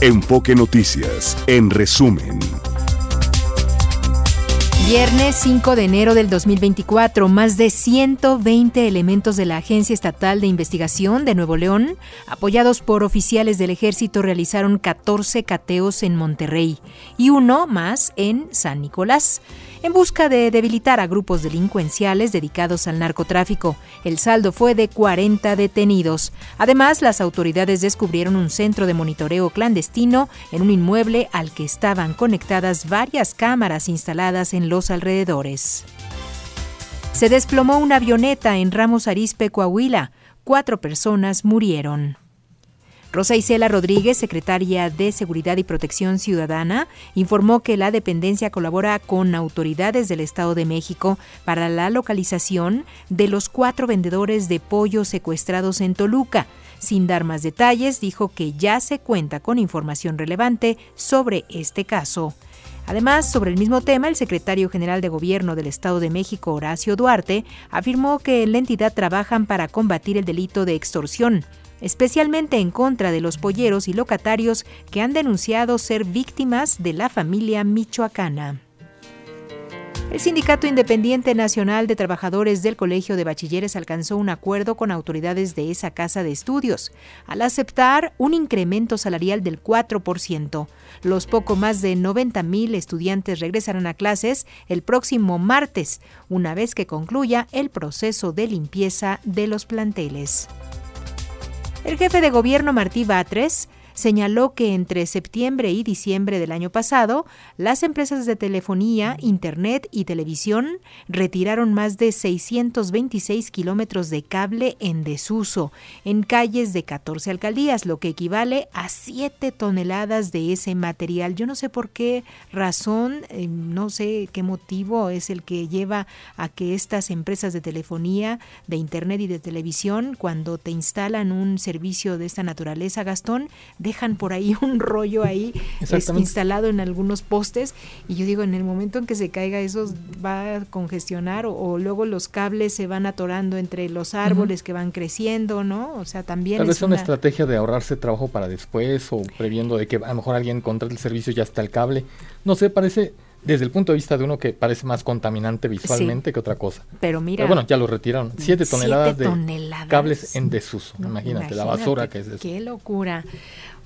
Enfoque Noticias, en resumen. Viernes 5 de enero del 2024, más de 120 elementos de la Agencia Estatal de Investigación de Nuevo León, apoyados por oficiales del ejército, realizaron 14 cateos en Monterrey y uno más en San Nicolás en busca de debilitar a grupos delincuenciales dedicados al narcotráfico. El saldo fue de 40 detenidos. Además, las autoridades descubrieron un centro de monitoreo clandestino en un inmueble al que estaban conectadas varias cámaras instaladas en los alrededores. Se desplomó una avioneta en Ramos Arizpe, Coahuila. Cuatro personas murieron. Rosa Isela Rodríguez, secretaria de Seguridad y Protección Ciudadana, informó que la dependencia colabora con autoridades del Estado de México para la localización de los cuatro vendedores de pollo secuestrados en Toluca. Sin dar más detalles, dijo que ya se cuenta con información relevante sobre este caso. Además, sobre el mismo tema, el secretario general de Gobierno del Estado de México, Horacio Duarte, afirmó que en la entidad trabajan para combatir el delito de extorsión especialmente en contra de los polleros y locatarios que han denunciado ser víctimas de la familia michoacana. El Sindicato Independiente Nacional de Trabajadores del Colegio de Bachilleres alcanzó un acuerdo con autoridades de esa casa de estudios al aceptar un incremento salarial del 4%. Los poco más de 90 mil estudiantes regresarán a clases el próximo martes, una vez que concluya el proceso de limpieza de los planteles. El jefe de gobierno Martí Batres señaló que entre septiembre y diciembre del año pasado, las empresas de telefonía, Internet y televisión retiraron más de 626 kilómetros de cable en desuso en calles de 14 alcaldías, lo que equivale a 7 toneladas de ese material. Yo no sé por qué razón, eh, no sé qué motivo es el que lleva a que estas empresas de telefonía, de Internet y de televisión, cuando te instalan un servicio de esta naturaleza, Gastón, dejan por ahí un rollo ahí instalado en algunos postes y yo digo, en el momento en que se caiga eso va a congestionar o, luego los cables se van atorando entre los árboles que van creciendo, ¿no? O sea, también... Tal vez es una, estrategia de ahorrarse trabajo para después o previendo de que a lo mejor alguien contrate el servicio y ya está el cable. No sé, parece desde el punto de vista de uno que parece más contaminante visualmente que otra cosa. Pero mira. bueno, ya lo retiraron. Siete toneladas de cables en desuso. imagínate, la basura que es eso. Qué locura.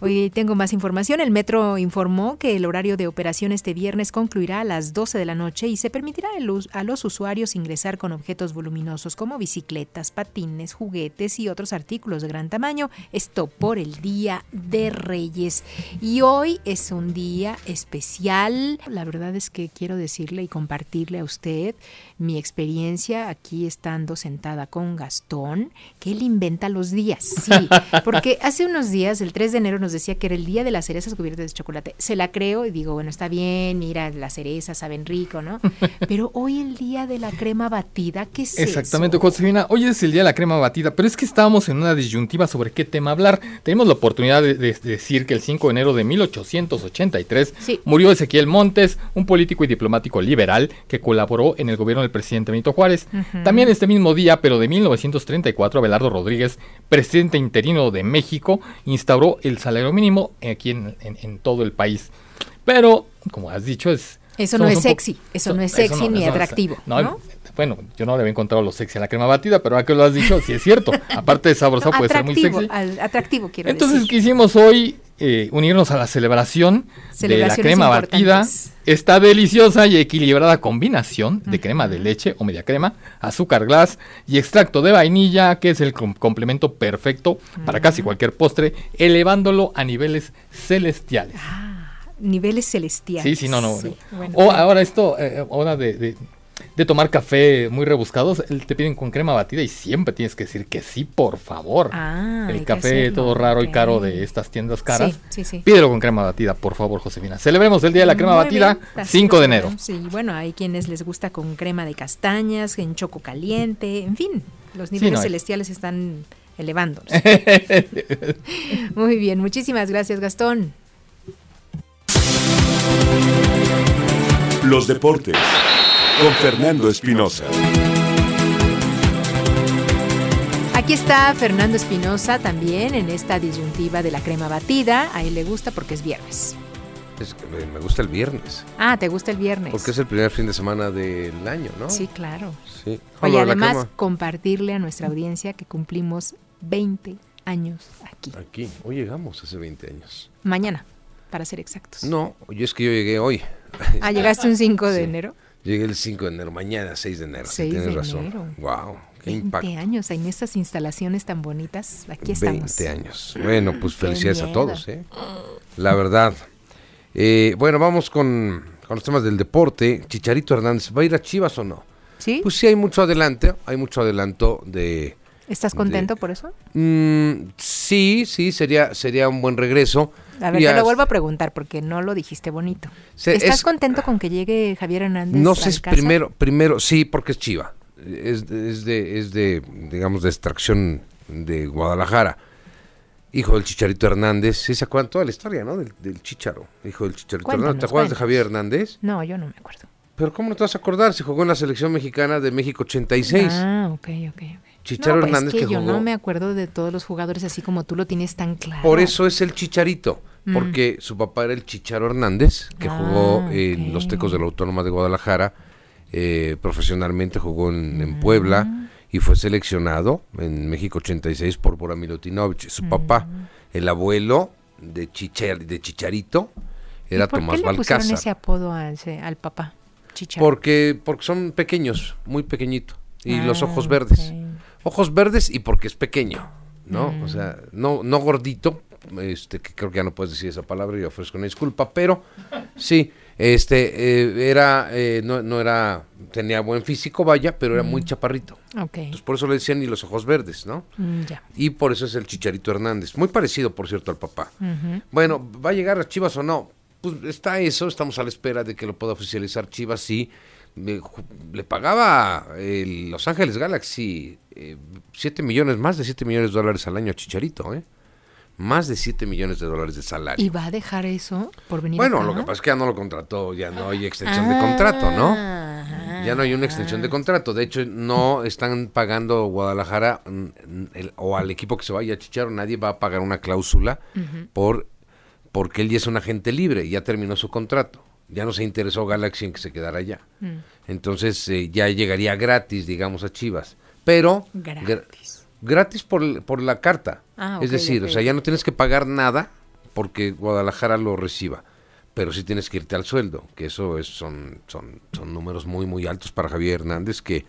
Hoy tengo más información. El metro informó que el horario de operación este viernes concluirá a las 12 de la noche y se permitirá a los usuarios ingresar con objetos voluminosos como bicicletas, patines, juguetes y otros artículos de gran tamaño. Esto por el Día de Reyes. Y hoy es un día especial. La verdad es que quiero decirle y compartirle a usted mi experiencia aquí estando sentada con Gastón, que él inventa los días. Sí, porque hace unos días, el 3 de enero, nos decía que era el día de las cerezas cubiertas de chocolate. Se la creo y digo, bueno, está bien, mira, las cerezas saben rico, ¿no? Pero hoy el día de la crema batida, ¿qué es Exactamente, Josefina, hoy es el día de la crema batida, pero es que estábamos en una disyuntiva sobre qué tema hablar. Tenemos la oportunidad de, decir que el 5 de enero de 1883 murió Ezequiel Montes, un político y diplomático liberal que colaboró en el gobierno del presidente Benito Juárez. También este mismo día, pero de 1934, Abelardo Rodríguez, presidente interino de México, instauró el salario mínimo aquí en, todo el país. Pero, como has dicho, es... Eso no es sexy, eso no es sexy ni atractivo. No, Bueno, yo no le había encontrado lo sexy a la crema batida, pero ahora que lo has dicho, sí es cierto. Aparte de sabroso, puede ser muy sexy. atractivo, quiero Entonces, quisimos hoy eh, unirnos a la celebración de la crema batida. Esta deliciosa y equilibrada combinación de crema de leche o media crema, azúcar glass y extracto de vainilla, que es el complemento perfecto para casi cualquier postre, elevándolo a niveles celestiales. Ah, niveles celestiales. Sí, sí, no, no. o ahora esto, eh, ahora de de tomar café muy rebuscados, te piden con crema batida y siempre tienes que decir que sí, por favor. Ah, el café todo raro y caro de estas tiendas caras, pídelo con crema batida, por favor, Josefina. Celebremos el Día de la Crema Batida, 5 de enero. Sí, bueno, hay quienes les gusta con crema de castañas, en choco caliente, en fin, los niveles celestiales están elevándonos. Muy bien, muchísimas gracias, Gastón. Los deportes con Fernando Espinosa. aquí está Fernando Espinosa también en esta disyuntiva de la crema batida. A él le gusta porque es viernes. Es que me gusta el viernes. Ah, ¿te gusta el viernes? Porque es el primer fin de semana del año, ¿no? Sí, claro. Sí. Oye, además, compartirle a nuestra audiencia que cumplimos 20 años aquí. Aquí. Hoy llegamos hace 20 años. Mañana, para ser exactos. No, yo es que yo llegué hoy. Ah, ¿llegaste un 5 de enero? Llegué el 5 de enero, mañana 6 de enero. 6 tienes de razón. Enero. Wow. 20 años en estas instalaciones tan bonitas. Aquí estamos. 20 años. Bueno, pues felicidades a todos, ¿eh? La verdad. Eh, bueno, vamos con, los temas del deporte. Chicharito Hernández, ¿va a ir a Chivas o no? Sí. Pues sí, hay mucho adelanto. Hay mucho adelanto de. ¿Estás contento por eso? Mm, sí, sí, sería, sería un buen regreso. A ver, te lo vuelvo a preguntar porque no lo dijiste bonito. ¿Estás contento con que llegue Javier Hernández? No sé, primero, primero, sí, porque es Chiva es, de, es de, digamos, de extracción de Guadalajara. Hijo del Chicharito Hernández. ¿Sí se acuerdan toda la historia, no? Del, del Chicharo. Hijo del Chicharito Hernández. ¿Te acuerdas de Javier Hernández? No, yo no me acuerdo. Pero ¿cómo no te vas a acordar? Se jugó en la selección mexicana de México 86. Ah, ok, ok. Chicharo pues Hernández es que, yo no me acuerdo de todos los jugadores así como tú lo tienes tan claro. Por eso es el Chicharito, mm. porque su papá era el Chicharo Hernández, que ah, jugó en los Tecos de la Autónoma de Guadalajara eh, profesionalmente, jugó en, Puebla y fue seleccionado en México 86 por Bora Milutinovich. Su papá, el abuelo de, de Chicharito, era por Tomás qué le pusieron ese apodo al, papá? Porque, porque son pequeños, muy pequeñito. Y los ah, ojos verdes. Ojos verdes y porque es pequeño, ¿no? O sea, no, no gordito, este, que creo que ya no puedes decir esa palabra, yo ofrezco una disculpa, pero sí, este, eh, era, eh, no, no, era, tenía buen físico, vaya, pero era muy chaparrito. Entonces por eso le decían y los ojos verdes, ¿no? Mm, y por eso es el Chicharito Hernández. Muy parecido, por cierto, al papá. Bueno, ¿va a llegar a Chivas o no? Pues está eso, estamos a la espera de que lo pueda oficializar Chivas, sí. Le pagaba el Los Ángeles Galaxy 7 eh, millones, más de 7 millones de dólares al año a Chicharito, ¿eh? más de 7 millones de dólares de salario. ¿Y va a dejar eso por venir Bueno, lo que pasa es que ya no lo contrató, ya no hay extensión de contrato, ¿no? ya no hay una extensión de contrato. De hecho, no están pagando Guadalajara o al equipo que se vaya a Chicharo, nadie va a pagar una cláusula por porque él ya es un agente libre, ya terminó su contrato. Ya no se interesó Galaxy en que se quedara allá. Mm. Entonces eh, ya llegaría gratis, digamos, a Chivas. Pero... Gratis gratis por, por la carta. Ah, es decir, o sea, ya no tienes que pagar nada porque Guadalajara lo reciba, pero sí tienes que irte al sueldo, que eso es, son, son, son números muy, muy altos para Javier Hernández, que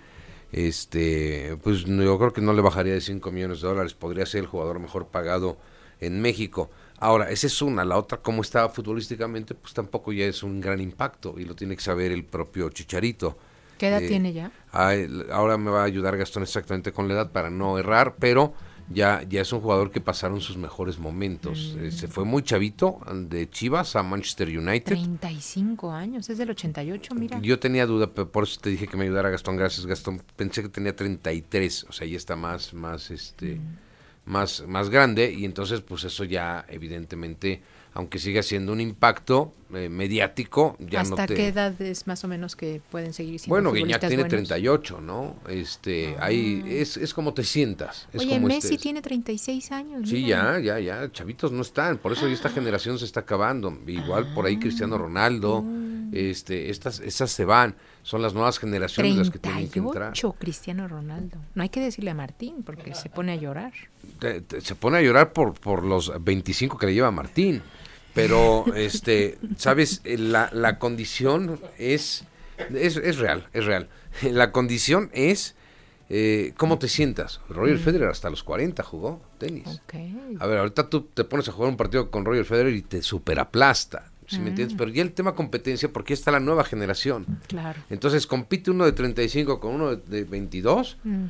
este, pues yo creo que no le bajaría de 5 millones de dólares, podría ser el jugador mejor pagado en México. Ahora, esa es una, la otra, como estaba futbolísticamente, pues tampoco ya es un gran impacto y lo tiene que saber el propio Chicharito. ¿Qué edad eh, tiene ya? ahora me va a ayudar Gastón exactamente con la edad para no errar, pero ya, ya es un jugador que pasaron sus mejores momentos. Eh, se fue muy chavito de Chivas a Manchester United. 35 años, es del 88, mira. Yo tenía duda, pero por eso te dije que me ayudara Gastón. Gracias, Gastón. Pensé que tenía 33, o sea, ya está más, más, este, más, más grande y entonces, pues eso ya, evidentemente aunque siga siendo un impacto eh, mediático, ya ¿Hasta no te... qué edad es más o menos que pueden seguir siendo Bueno, Guiñac tiene 38, ¿no? Este, ah. es, es como te sientas. Es Oye, como Messi tiene 36 años. Sí, ya, ya, ya, chavitos no están, por eso esta generación se está acabando. Igual por ahí Cristiano Ronaldo, ah. Este, estas, estas se van, son las nuevas generaciones las que tienen que entrar. Cristiano Ronaldo. No hay que decirle a Martín porque se pone a llorar. se pone a llorar por, por los 25 que le lleva Martín. Pero, este, sabes, eh, la, la condición es, es, es, real, es real. La condición es eh, cómo te sientas. Roger mm. Federer hasta los 40 jugó tenis. A ver, ahorita tú te pones a jugar un partido con Roger Federer y te superaplasta. ¿Sí me entiendes? Mm. Pero ya el tema competencia, porque está la nueva generación. Claro. Entonces compite uno de 35 con uno de, 22, mm.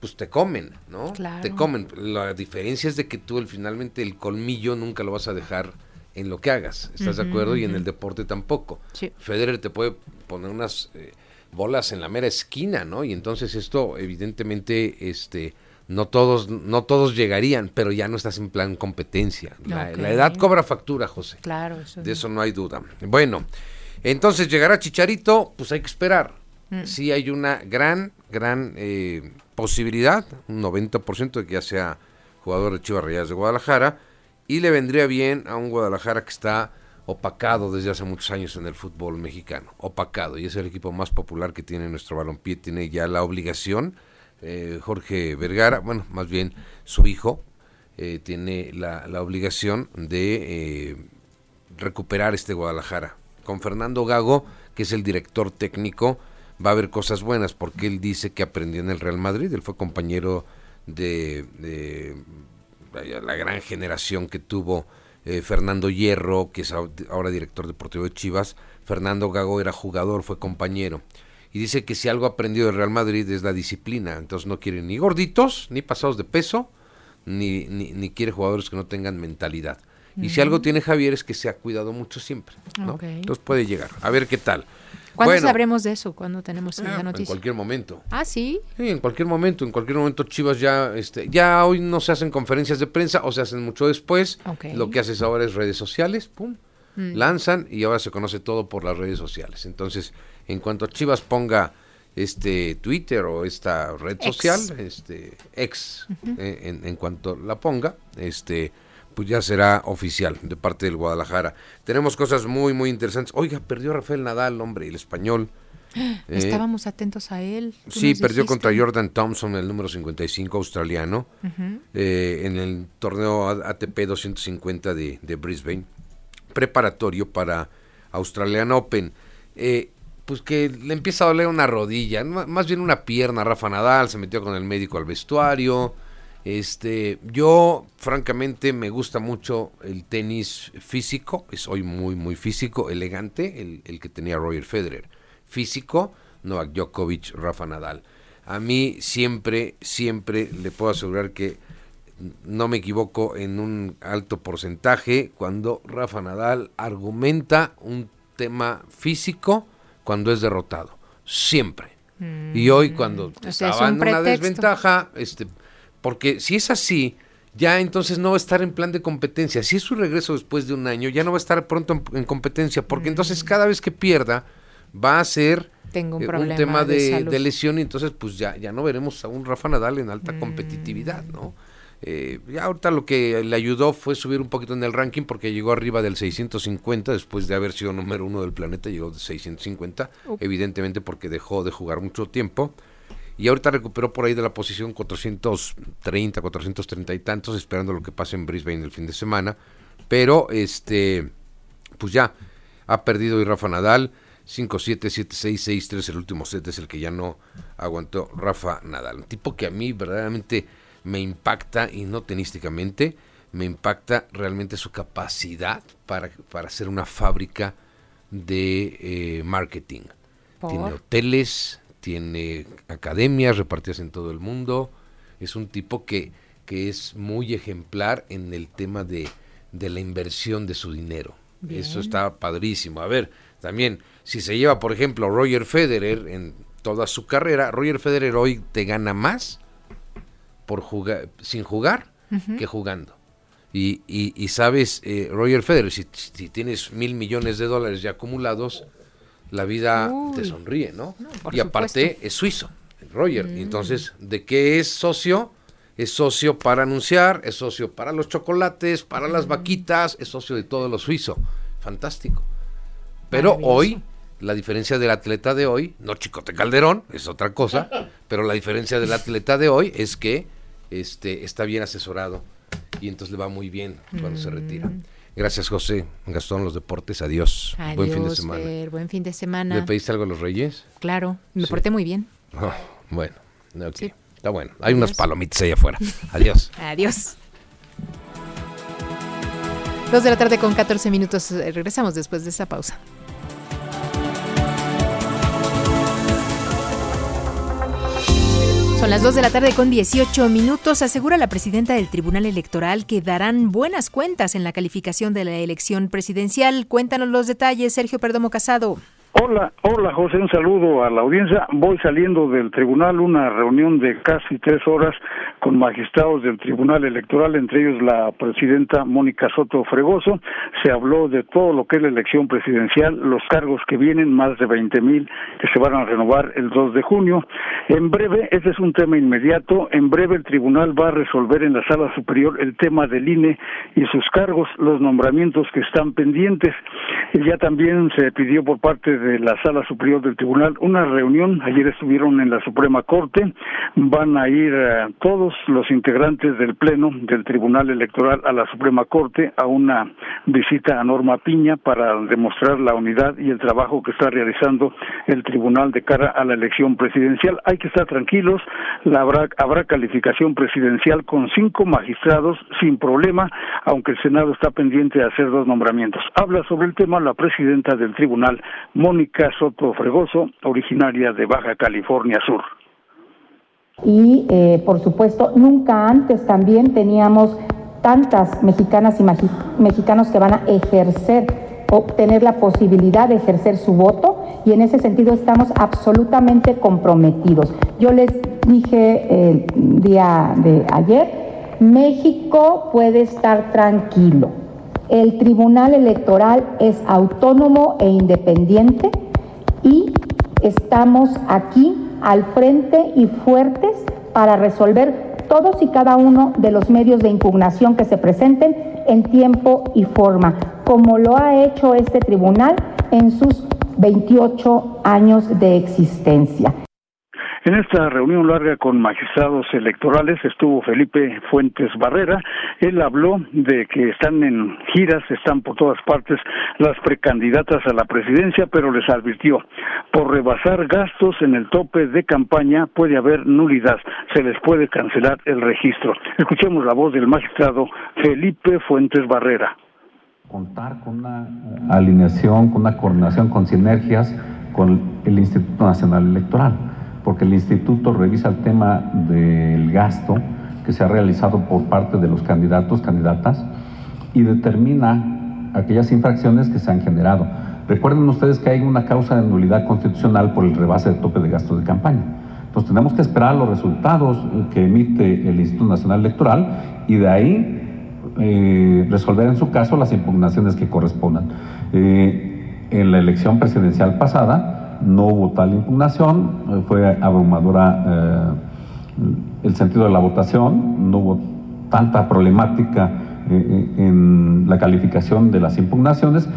pues te comen, ¿no? Claro. Te comen. La diferencia es de que tú el, finalmente el colmillo nunca lo vas a dejar en lo que hagas, ¿estás de acuerdo? Y en el deporte tampoco. Federer te puede poner unas eh, bolas en la mera esquina, ¿no? Y entonces esto evidentemente este no todos no todos llegarían, pero ya no estás en plan competencia. La, edad cobra factura, José. Claro, De eso no hay duda. Bueno, entonces llegará Chicharito, pues hay que esperar. mm. sí hay una gran, gran eh, posibilidad, un 90% de que ya sea jugador de Chivas Rayadas de Guadalajara, y le vendría bien a un Guadalajara que está opacado desde hace muchos años en el fútbol mexicano, opacado, y es el equipo más popular que tiene nuestro balompié, tiene ya la obligación, eh, Jorge Vergara, bueno, más bien su hijo, eh, tiene la, obligación de eh, recuperar este Guadalajara. Con Fernando Gago, que es el director técnico, va a haber cosas buenas, porque él dice que aprendió en el Real Madrid, él fue compañero de, de la gran generación que tuvo eh, Fernando Hierro, que es ahora director deportivo de Chivas, Fernando Gago era jugador, fue compañero. Y dice que si algo ha aprendido del Real Madrid es la disciplina. Entonces no quiere ni gorditos, ni pasados de peso, ni, ni, quiere jugadores que no tengan mentalidad. Y si algo tiene Javier es que se ha cuidado mucho siempre. ¿no? Entonces puede llegar. A ver qué tal. ¿Cuándo sabremos de eso? ¿Cuándo tenemos la ah, noticia? En cualquier momento. Ah, sí. Sí, en cualquier momento. En cualquier momento Chivas ya, este, ya hoy no se hacen conferencias de prensa o se hacen mucho después. Lo que haces ahora es redes sociales, pum, mm. lanzan y ahora se conoce todo por las redes sociales. Entonces, en cuanto Chivas ponga este Twitter o esta red social, este ex, eh, en, en cuanto la ponga, este pues ya será oficial de parte del Guadalajara. Tenemos cosas muy, muy interesantes. Oiga, perdió Rafael Nadal, hombre, el español. Eh, Estábamos atentos a él. Sí, perdió contra Jordan Thompson, el número 55 australiano, eh, en el torneo ATP 250 de, de, Brisbane, preparatorio para Australian Open. Eh, pues que le empieza a doler una rodilla, más bien una pierna. Rafa Nadal se metió con el médico al vestuario. Este, yo francamente me gusta mucho el tenis físico, soy muy muy físico, elegante, el, el, que tenía Roger Federer. Físico, Novak Djokovic, Rafa Nadal. A mí siempre, siempre le puedo asegurar que no me equivoco en un alto porcentaje cuando Rafa Nadal argumenta un tema físico cuando es derrotado. Siempre. y hoy cuando mm, estaba en una desventaja, este porque si es así, ya entonces no va a estar en plan de competencia. Si es su regreso después de un año, ya no va a estar pronto en, competencia, porque entonces mm. cada vez que pierda va a ser Tengo un, eh, tema de, lesión y entonces pues ya, ya no veremos a un Rafa Nadal en alta mm. competitividad, ¿no? Eh, ya ahorita lo que le ayudó fue subir un poquito en el ranking porque llegó arriba del 650 después de haber sido número uno del planeta, llegó de 650, evidentemente porque dejó de jugar mucho tiempo y ahorita recuperó por ahí de la posición 430, 430 y tantos, esperando lo que pase en Brisbane el fin de semana. Pero, este, pues ya, ha perdido y Rafa Nadal, 5-7, 7-6, 6-3, el último set es el que ya no aguantó Rafa Nadal. Un tipo que a mí verdaderamente me impacta, y no tenísticamente, me impacta realmente su capacidad para, para hacer una fábrica de eh, marketing. Tiene hoteles, tiene academias repartidas en todo el mundo, es un tipo que, que es muy ejemplar en el tema de, de la inversión de su dinero. Eso está padrísimo. A ver, también, si se lleva, por ejemplo, Roger Federer en toda su carrera, Roger Federer hoy te gana más por jugar, sin jugar que jugando. Y, y, sabes, eh, Roger Federer, si, si, tienes mil millones de dólares ya acumulados, la vida te sonríe, ¿no? y aparte es suizo, Roger. Mm. Entonces, ¿de qué es socio? Es socio para anunciar, es socio para los chocolates, para las mm. vaquitas, es socio de todo lo suizo. Fantástico. Pero hoy, la diferencia del atleta de hoy, no Chicote Calderón, es otra cosa, pero la diferencia del atleta de hoy es que este, está bien asesorado y entonces le va muy bien cuando se retira. Mm. Gracias, José. Gastón, los deportes. Adiós. buen fin de semana. buen fin de semana. ¿Le pediste algo a los Reyes? Claro, me porté muy bien. Ah, bueno, está bueno. Hay unas palomitas ahí afuera. Adiós. Adiós. Dos de la tarde con 14 minutos. Regresamos después de esta pausa. Son las 2 de la tarde con 18 minutos. Asegura la presidenta del Tribunal Electoral que darán buenas cuentas en la calificación de la elección presidencial. Cuéntanos los detalles, Sergio Perdomo Casado. Hola, hola José, un saludo a la audiencia. Voy saliendo del tribunal, una reunión de casi tres horas con magistrados del Tribunal Electoral, entre ellos la presidenta Mónica Soto Fregoso. Se habló de todo lo que es la elección presidencial, los cargos que vienen, más de 20 mil que se van a renovar el 2 de junio. En breve, este es un tema inmediato, en breve el tribunal va a resolver en la sala superior el tema del INE y sus cargos, los nombramientos que están pendientes. Ya también se pidió por parte de de la Sala Superior del Tribunal una reunión. Ayer estuvieron en la Suprema Corte. Van a ir eh, todos los integrantes del Pleno del Tribunal Electoral a la Suprema Corte a una visita a Norma Piña para demostrar la unidad y el trabajo que está realizando el Tribunal de cara a la elección presidencial. Hay que estar tranquilos. La habrá, habrá calificación presidencial con cinco magistrados sin problema, aunque el Senado está pendiente de hacer dos nombramientos. Habla sobre el tema la presidenta del Tribunal, Mónica Soto Fregoso, originaria de Baja California Sur. Y eh, por supuesto, nunca antes también teníamos tantas mexicanas y mexicanos que van a ejercer o tener la posibilidad de ejercer su voto y en ese sentido estamos absolutamente comprometidos. Yo les dije el día de ayer, México puede estar tranquilo el Tribunal Electoral es autónomo e independiente y estamos aquí al frente y fuertes para resolver todos y cada uno de los medios de impugnación que se presenten en tiempo y forma, como lo ha hecho este tribunal en sus 28 años de existencia. En esta reunión larga con magistrados electorales estuvo Felipe Fuentes Barrera. Él habló de que están en giras, están por todas partes las precandidatas a la presidencia, pero les advirtió, por rebasar gastos en el tope de campaña puede haber nulidad, se les puede cancelar el registro. Escuchemos la voz del magistrado Felipe Fuentes Barrera. Contar con una alineación, con una coordinación, con sinergias con el Instituto Nacional Electoral porque el instituto revisa el tema del gasto que se ha realizado por parte de los candidatos, candidatas, y determina aquellas infracciones que se han generado. Recuerden ustedes que hay una causa de nulidad constitucional por el rebase de tope de gasto de campaña. Entonces tenemos que esperar los resultados que emite el Instituto Nacional Electoral y de ahí eh, resolver en su caso las impugnaciones que correspondan. Eh, en la elección presidencial pasada, no hubo tal impugnación, eh, fue abrumadora eh, el sentido de la votación, no hubo tanta problemática eh, en la calificación de las impugnaciones.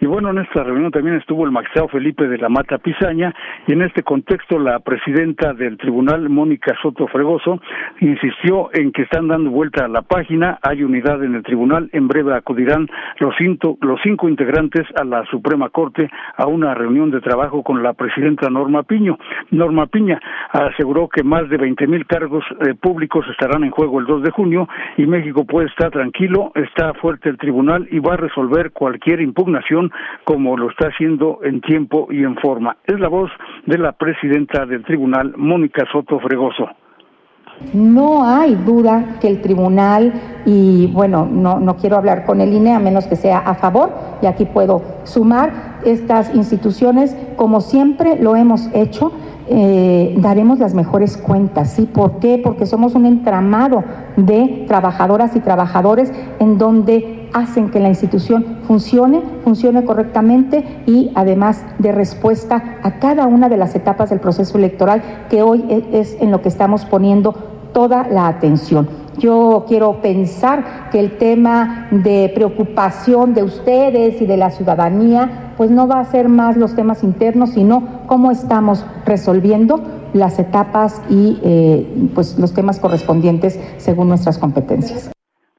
Y bueno, en esta reunión también estuvo el magistrado Felipe de la Mata Pizaña y en este contexto la presidenta del tribunal, Mónica Soto Fregoso, insistió en que están dando vuelta a la página, hay unidad en el tribunal, en breve acudirán los cinco, los cinco integrantes a la Suprema Corte a una reunión de trabajo con la presidenta Norma Piño. Norma Piña aseguró que más de 20 mil cargos eh, públicos estarán en juego el 2 de junio y México puede estar tranquilo, está fuerte el tribunal y va a resolver cualquier impugnación como lo está haciendo en tiempo y en forma. Es la voz de la presidenta del tribunal, Mónica Soto Fregoso. No hay duda que el tribunal, y bueno, no, no, quiero hablar con el INE a menos que sea a favor, y aquí puedo sumar estas instituciones, como siempre lo hemos hecho, eh, daremos las mejores cuentas. ¿sí? ¿Por qué? Porque somos un entramado de trabajadoras y trabajadores en donde hacen que la institución funcione, funcione correctamente y además de respuesta a cada una de las etapas del proceso electoral que hoy e, es en lo que estamos poniendo toda la atención. Yo quiero pensar que el tema de preocupación de ustedes y de la ciudadanía, pues no va a ser más los temas internos, sino cómo estamos resolviendo las etapas y eh, pues los temas correspondientes según nuestras competencias.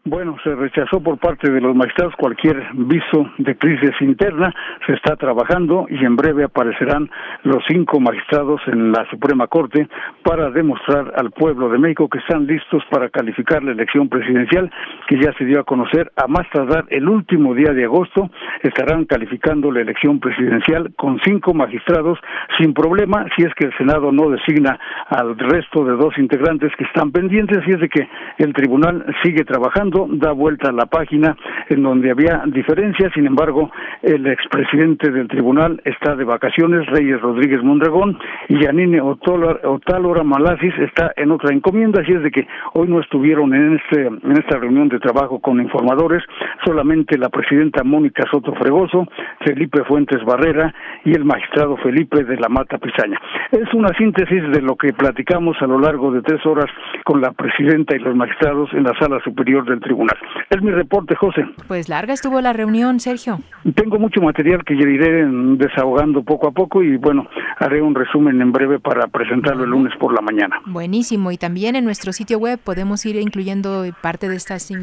Bueno, se rechazó por parte de los magistrados cualquier viso de crisis interna, se está trabajando y en breve aparecerán los cinco magistrados en la Suprema Corte para demostrar al pueblo de México que están listos para calificar la elección presidencial que ya se dio a conocer. A más tardar el último día de agosto, estarán calificando la elección presidencial con cinco magistrados sin problema si es que el Senado no designa al resto de dos integrantes que están pendientes y es de que el tribunal sigue trabajando da vuelta a la página en donde había diferencias, sin embargo, el expresidente del tribunal está de vacaciones, Reyes Rodríguez Mondragón, y Yanine Otálora Malasis está en otra encomienda, así es de que hoy no estuvieron en, este, en esta reunión de trabajo con informadores, solamente la presidenta Mónica Soto Fregoso, Felipe Fuentes Barrera y el magistrado Felipe de la Mata Pizaña. Es una síntesis de lo que platicamos a lo largo de tres horas con la presidenta y los magistrados en la sala superior del tribunal. Es mi reporte, José. Pues larga estuvo la reunión, Sergio. Tengo mucho material que iré desahogando poco a poco y bueno, haré un resumen en breve para presentarlo el lunes por la mañana. Buenísimo. Y también en nuestro sitio web podemos ir incluyendo parte de esta... Sí,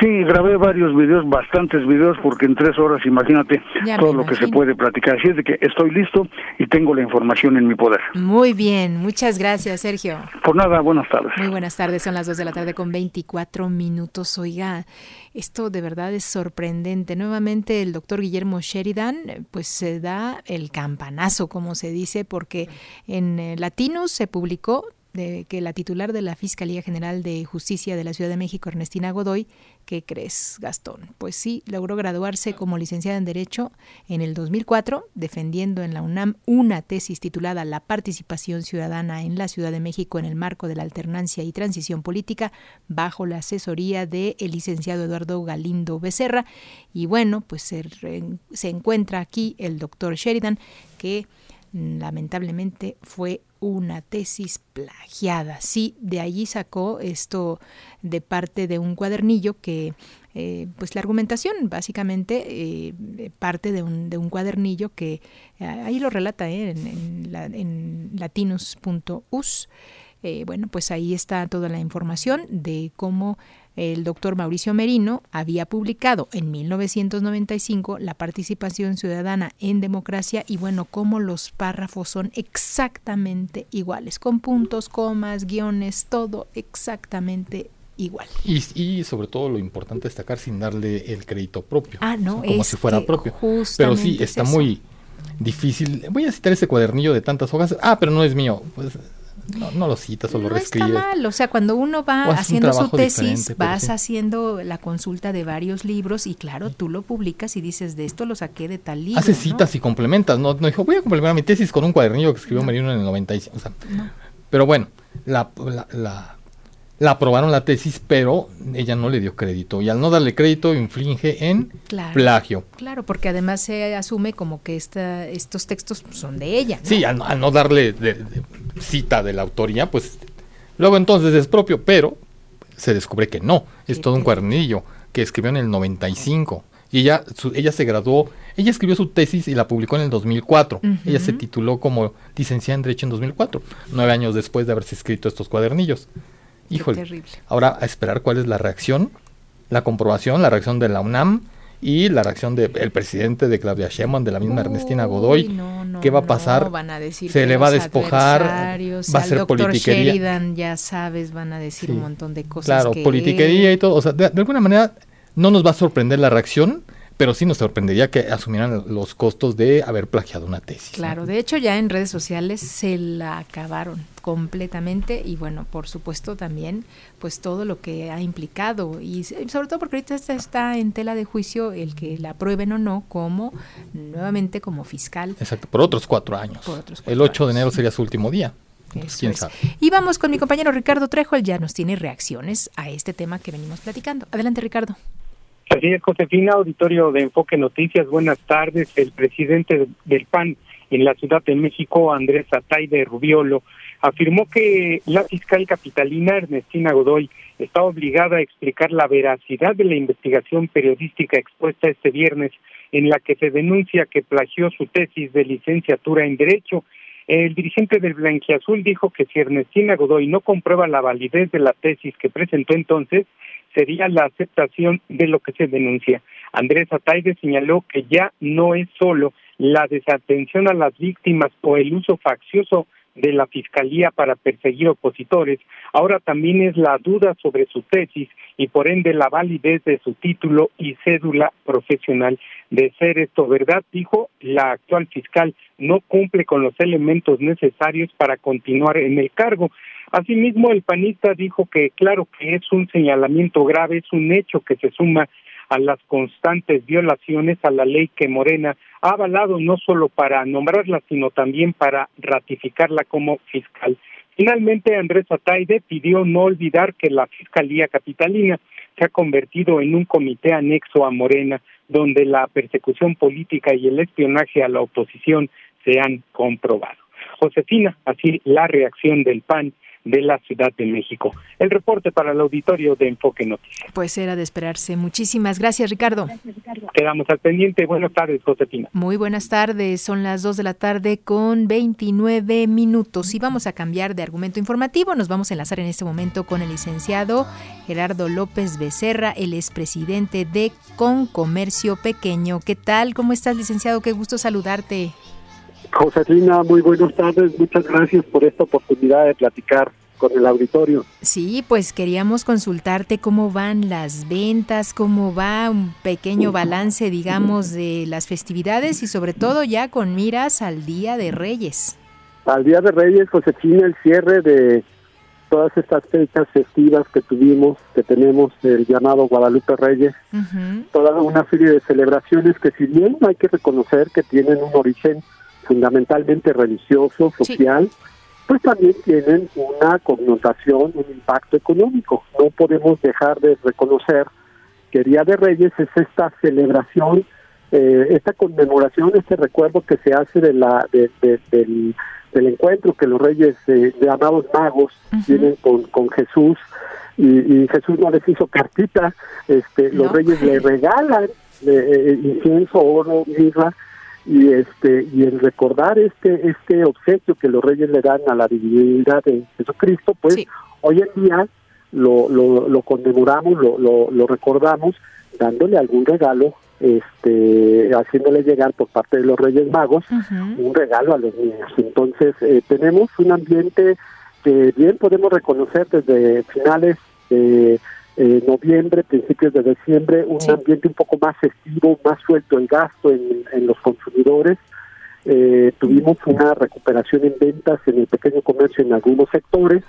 sí, grabé varios videos, bastantes videos, porque en tres horas, imagínate todo lo que se puede platicar. Así es de que estoy listo y tengo la información en mi poder. Muy bien. Muchas gracias, Sergio. Por nada, buenas tardes. Muy buenas tardes. Son las dos de la tarde con 24 minutos. Oiga, esto de verdad es sorprendente. Nuevamente el doctor Guillermo Sheridan pues se da el campanazo, como se dice, porque en eh, Latinus se publicó de que la titular de la Fiscalía General de Justicia de la Ciudad de México, Ernestina Godoy, ¿qué crees, Gastón? Pues sí, logró graduarse como licenciada en Derecho en el 2004, defendiendo en la UNAM una tesis titulada La participación ciudadana en la Ciudad de México en el marco de la alternancia y transición política, bajo la asesoría del licenciado Eduardo Galindo Becerra. Y bueno, pues se, se encuentra aquí el doctor Sheridan, que lamentablemente fue una tesis plagiada. Sí, de allí sacó esto de parte de un cuadernillo que, eh, pues la argumentación básicamente eh, parte de un, de un, cuadernillo que eh, ahí lo relata en, en, en latinus.us. bueno, pues ahí está toda la información de cómo el doctor Mauricio Merino había publicado en 1995 La participación ciudadana en democracia y bueno, cómo los párrafos son exactamente iguales, con puntos, comas, guiones, todo exactamente igual. Y, sobre todo lo importante destacar sin darle el crédito propio. Ah, no, como si fuera propio. Pero sí, está muy difícil. Voy a citar ese cuadernillo de tantas hojas. Ah, pero no es mío. Pues no, lo citas o lo reescribes. No está mal, o sea, cuando uno va haciendo su tesis, vas haciendo la consulta de varios libros y claro, tú lo publicas y dices, de esto lo saqué de tal libro. Haces citas y complementas, ¿no? No dijo, voy a complementar mi tesis con un cuadernillo que escribió Merino en el 95. O sea, Pero bueno, la, la la aprobaron la tesis, pero ella no le dio crédito. Y al no darle crédito, inflige en plagio. Claro, porque además se asume como que esta, estos textos son de ella. Sí, al, no darle cita de la autoría, pues luego entonces es propio, pero se descubre que no. Es todo un cuadernillo que escribió en el 95. Y ella, ella se graduó, ella escribió su tesis y la publicó en el 2004. Ella se tituló como licenciada en Derecho en 2004, nueve años después de haberse escrito estos cuadernillos. Híjole. Ahora a esperar cuál es la reacción, la comprobación, la reacción de la UNAM y la reacción del presidente de Claudia Sheinbaum, de la misma Ernestina Godoy. ¿Qué va a pasar? Se le va a despojar, va a ser politiquería. Sheridan, ya sabes, van a decir un montón de cosas. Claro, politiquería y todo. O sea, de, alguna manera no nos va a sorprender la reacción, pero sí nos sorprendería que asumieran los costos de haber plagiado una tesis. Claro, de hecho ya en redes sociales se la acabaron completamente y bueno, por supuesto también pues todo lo que ha implicado y sobre todo porque ahorita está en tela de juicio el que la aprueben o no como nuevamente como fiscal. Exacto, por otros cuatro años. el 8 de enero sería su último día. quién sabe. Y vamos con mi compañero Ricardo Trejo, él ya nos tiene reacciones a este tema que venimos platicando. Adelante Ricardo. Así es, Josefina, auditorio de Enfoque Noticias, buenas tardes. El presidente del PAN en la Ciudad de México, Andrés Atay de Rubiolo, afirmó que la fiscal capitalina Ernestina Godoy está obligada a explicar la veracidad de la investigación periodística expuesta este viernes en la que se denuncia que plagió su tesis de licenciatura en Derecho. El dirigente del Blanquiazul dijo que si Ernestina Godoy no comprueba la validez de la tesis que presentó entonces, sería la aceptación de lo que se denuncia. Andrés Ataide señaló que ya no es solo la desatención a las víctimas o el uso faccioso de la Fiscalía para perseguir opositores, ahora también es la duda sobre su tesis y por ende la validez de su título y cédula profesional. De ser esto verdad, dijo, la actual fiscal no cumple con los elementos necesarios para continuar en el cargo. Asimismo, el panista dijo que claro que es un señalamiento grave, es un hecho que se suma a las constantes violaciones a la ley que Morena ha avalado no solo para nombrarla, sino también para ratificarla como fiscal. Finalmente, Andrés Ataide pidió no olvidar que la Fiscalía Capitalina se ha convertido en un comité anexo a Morena, donde la persecución política y el espionaje a la oposición se han comprobado. Josefina, así la reacción del PAN de la Ciudad de México. El reporte para el auditorio de Enfoque Noticias. Pues era de esperarse. Muchísimas gracias, Ricardo. Quedamos al pendiente. Buenas tardes, Josefina. Muy buenas tardes. Son las 2 de la tarde con 29 minutos y vamos a cambiar de argumento informativo. Nos vamos a enlazar en este momento con el licenciado Gerardo López Becerra, el expresidente de Concomercio Pequeño. ¿Qué tal? ¿Cómo estás, licenciado? Qué gusto saludarte. Josefina, muy buenas tardes. Muchas gracias por esta oportunidad de platicar con el auditorio. Sí, pues queríamos consultarte cómo van las ventas, cómo va un pequeño balance, digamos, de las festividades y sobre todo ya con miras al Día de Reyes. Al Día de Reyes, Josefina, el cierre de todas estas fechas festivas que tuvimos, que tenemos el llamado Guadalupe Reyes, toda una serie de celebraciones que si bien hay que reconocer que tienen un origen fundamentalmente religioso, social, pues también tienen una connotación, un impacto económico. No podemos dejar de reconocer que Día de Reyes es esta celebración, eh, esta conmemoración, este recuerdo que se hace de la del, del, encuentro que los reyes eh, llamados magos tienen con, con Jesús. Y, Jesús no les hizo cartita, este, los reyes le regalan eh, incienso, oro, mirra y este y el recordar este este obsequio que los reyes le dan a la divinidad de Jesucristo pues hoy en día lo, lo, lo conmemoramos lo, lo, lo, recordamos dándole algún regalo este haciéndole llegar por parte de los reyes magos un regalo a los niños. Entonces eh, tenemos un ambiente que bien podemos reconocer desde finales de eh, noviembre, principios de diciembre, un ambiente un poco más festivo, más suelto el gasto en, los consumidores. Eh, tuvimos una recuperación en ventas en el pequeño comercio en algunos sectores,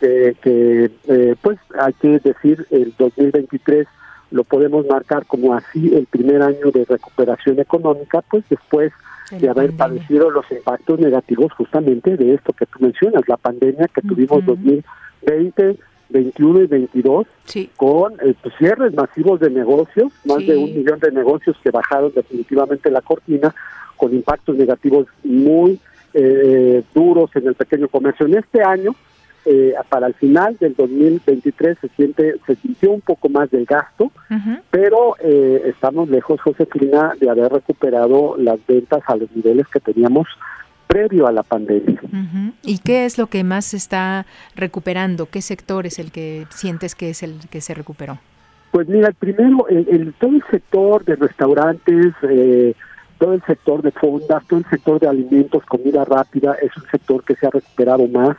que, eh, pues hay que decir, el 2023 lo podemos marcar como así el primer año de recuperación económica, pues después de haber padecido los impactos negativos justamente de esto que tú mencionas, la pandemia que tuvimos 2020, 21 y 22 con eh, pues, cierres masivos de negocios, más de un millón de negocios que bajaron definitivamente la cortina, con impactos negativos muy eh, duros en el pequeño comercio. En este año, eh, para el final del 2023 se siente se sintió un poco más del gasto, pero estamos lejos, Josefina, de haber recuperado las ventas a los niveles que teníamos previo a la pandemia. ¿Y qué es lo que más se está recuperando? ¿Qué sector es el que sientes que es el que se recuperó? Pues mira, primero, el, todo el sector de restaurantes, eh, todo el sector de fondas, todo el sector de alimentos, comida rápida, es un sector que se ha recuperado más.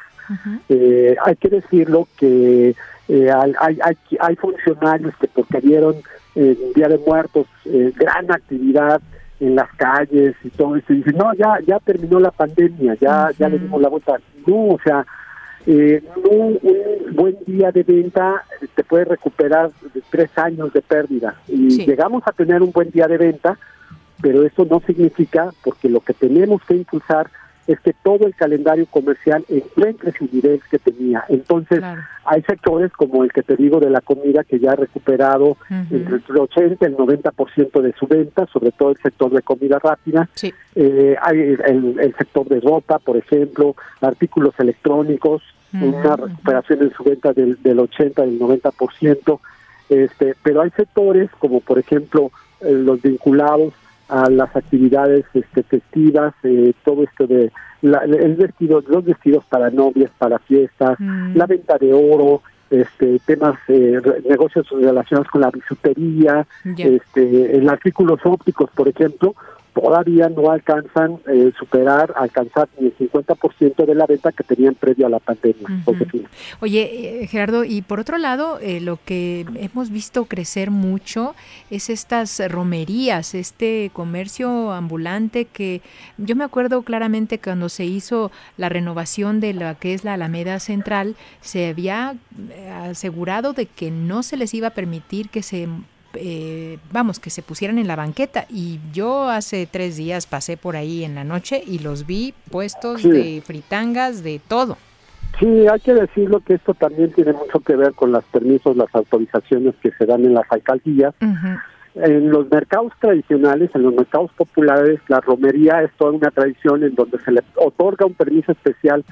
Eh, hay que decirlo que eh, hay, hay, hay, funcionarios que porque vieron el Día de Muertos gran actividad en las calles y todo eso, y dicen, no, ya ya terminó la pandemia, ya ya le dimos la vuelta. No, o sea, eh, un buen día de venta te puede recuperar tres años de pérdida. Y llegamos a tener un buen día de venta, pero eso no significa, porque lo que tenemos que impulsar es que todo el calendario comercial encuentre su nivel que tenía. Entonces, hay sectores como el que te digo de la comida que ya ha recuperado entre el 80 y el 90% de su venta, sobre todo el sector de comida rápida. Eh, hay el, sector de ropa, por ejemplo, artículos electrónicos, una recuperación en su venta del, del 80 y del 90%. Este, pero hay sectores como, por ejemplo, eh, los vinculados a las actividades este, festivas, eh, todo esto de el vestido, los vestidos para novias, para fiestas, mm. la venta de oro, este temas eh, negocios relacionados con la bisutería, este en artículos ópticos, por ejemplo, todavía no alcanzan eh, superar, alcanzar ni el 50% de la venta que tenían previo a la pandemia. Oye, eh, Gerardo, y por otro lado, eh, lo que hemos visto crecer mucho es estas romerías, este comercio ambulante que yo me acuerdo claramente cuando se hizo la renovación de la que es la Alameda Central, se había asegurado de que no se les iba a permitir que se eh, vamos, que se pusieran en la banqueta. Y yo hace tres días pasé por ahí en la noche y los vi puestos de fritangas, de todo. Sí, hay que decirlo que esto también tiene mucho que ver con los permisos, las autorizaciones que se dan en las alcaldías. En los mercados tradicionales, en los mercados populares, la romería es toda una tradición en donde se le otorga un permiso especial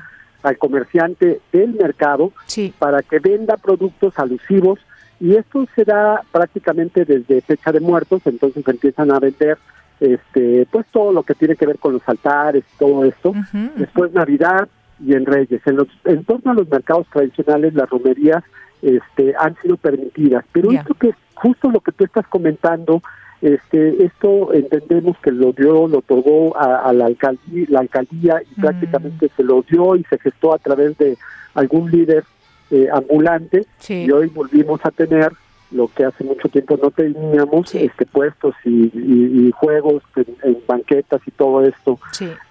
al comerciante del mercado para que venda productos alusivos y esto se da prácticamente desde fecha de muertos, entonces empiezan a vender este pues todo lo que tiene que ver con los altares, todo esto. Después Navidad y en Reyes. En, los, en torno a los mercados tradicionales, las romerías este, han sido permitidas. Pero esto que justo lo que tú estás comentando, este, esto entendemos que lo dio, lo otorgó a, la, alcaldía, la alcaldía y prácticamente se lo dio y se gestó a través de algún líder eh, ambulante y hoy volvimos a tener lo que hace mucho tiempo no teníamos, este puestos y, juegos en, banquetas y todo esto,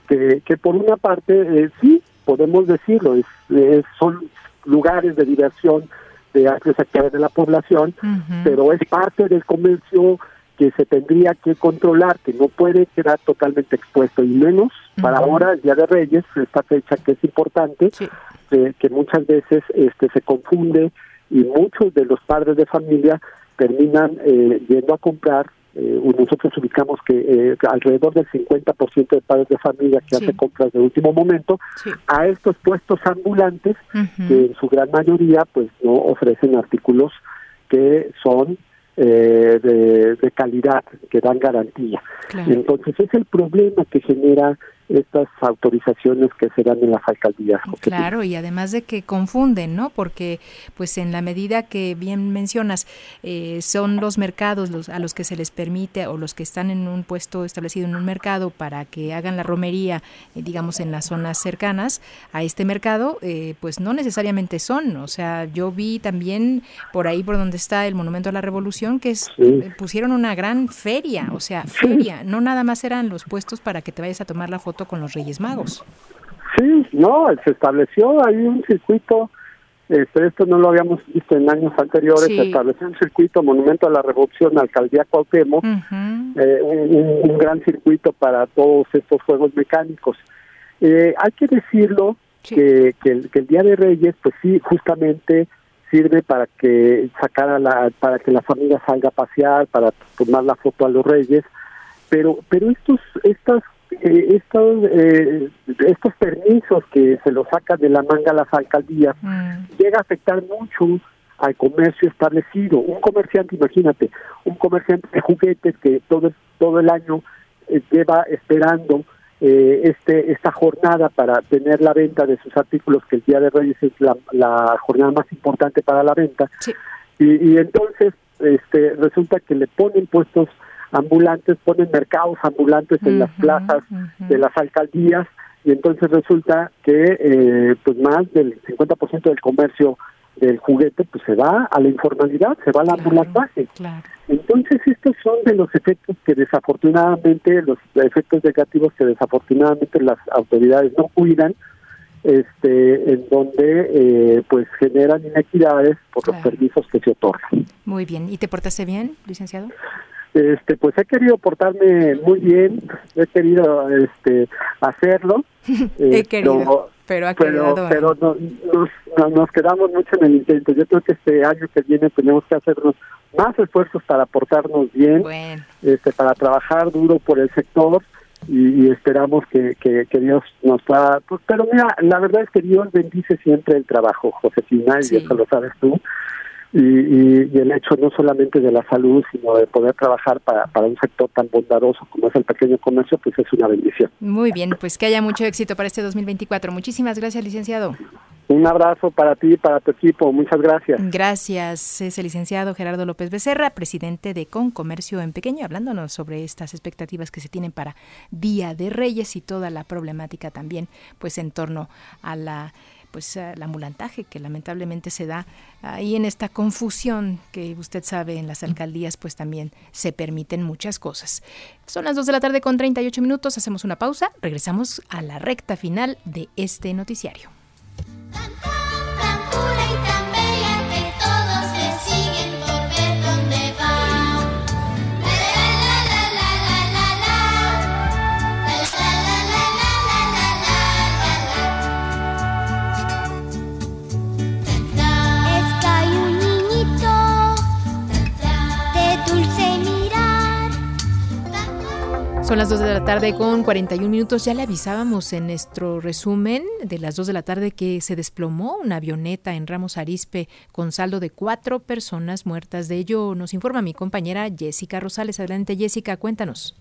que, que por una parte eh, sí, podemos decirlo, es, son lugares de diversión de amplios sectores de la población, pero es parte del comercio que se tendría que controlar, que no puede quedar totalmente expuesto, y menos para ahora, el Día de Reyes, esta fecha que es importante, que, muchas veces este se confunde y muchos de los padres de familia terminan eh, yendo a comprar eh, nosotros ubicamos que eh, alrededor del 50% de padres de familia que hace compras de último momento a estos puestos ambulantes que en su gran mayoría pues no ofrecen artículos que son eh, de, calidad, que dan garantía. Entonces es el problema que genera estas autorizaciones que se dan en las alcaldías. Claro, y además de que confunden, ¿no? Porque pues en la medida que bien mencionas, eh, son los mercados los, a los que se les permite o los que están en un puesto establecido en un mercado para que hagan la romería, eh, digamos, en las zonas cercanas a este mercado, eh, pues no necesariamente son. O sea, yo vi también por ahí por donde está el Monumento a la Revolución que es, pusieron una gran feria, o sea, feria, no nada más eran los puestos para que te vayas a tomar la foto con los Reyes Magos. Sí, no, se estableció ahí un circuito, este, esto no lo habíamos visto en años anteriores, se estableció un circuito Monumento a la Revolución, Alcaldía Cuauhtémoc, eh, un, gran circuito para todos estos juegos mecánicos. Eh, hay que decirlo que, que, el, que el Día de Reyes, pues sí, justamente sirve para que sacar la, para que la familia salga a pasear, para tomar la foto a los Reyes, pero pero estos estas eh, estos, eh, estos permisos que se los sacan de la manga a las alcaldías mm. llega a afectar mucho al comercio establecido. Un comerciante, imagínate, un comerciante de juguetes que todo, todo el año eh, lleva esperando eh, este esta jornada para tener la venta de sus artículos, que el Día de Reyes es la, la jornada más importante para la venta. Y, y entonces este resulta que le ponen puestos ambulantes, ponen mercados ambulantes en las plazas de las alcaldías y entonces resulta que eh, pues más del 50% del comercio del juguete pues se va a la informalidad, se va a la ambulantaje. Entonces estos son de los efectos que desafortunadamente, los efectos negativos que desafortunadamente las autoridades no cuidan, este, en donde eh, pues generan inequidades por los servicios que se otorgan. Muy bien, ¿y te portaste bien, licenciado? Este pues he querido portarme muy bien he querido este hacerlo. He eh, querido pero ha pero, pero nos, nos, quedamos mucho en el intento. Yo creo que este año que viene tenemos que hacernos más esfuerzos para portarnos bien este para trabajar duro por el sector y, esperamos que, que, Dios nos va pues, pero mira la verdad es que Dios bendice siempre el trabajo Josefina y eso lo sabes tú y, el hecho no solamente de la salud, sino de poder trabajar para, para un sector tan bondadoso como es el pequeño comercio, pues es una bendición. Muy bien, pues que haya mucho éxito para este 2024. Muchísimas gracias, licenciado. Un abrazo para ti y para tu equipo. Muchas gracias. Gracias. Es el licenciado Gerardo López Becerra, presidente de Concomercio en Pequeño, hablándonos sobre estas expectativas que se tienen para Día de Reyes y toda la problemática también, pues en torno a la pues el ambulantaje que lamentablemente se da ahí en esta confusión que usted sabe en las alcaldías pues también se permiten muchas cosas. Son las 2 de la tarde con 38 minutos, hacemos una pausa, regresamos a la recta final de este noticiario. Son las 2 de la tarde con 41 minutos. Ya le avisábamos en nuestro resumen de las 2 de la tarde que se desplomó una avioneta en Ramos Arispe con saldo de cuatro personas muertas. De ello nos informa mi compañera Jessica Rosales. Adelante, Jessica, cuéntanos.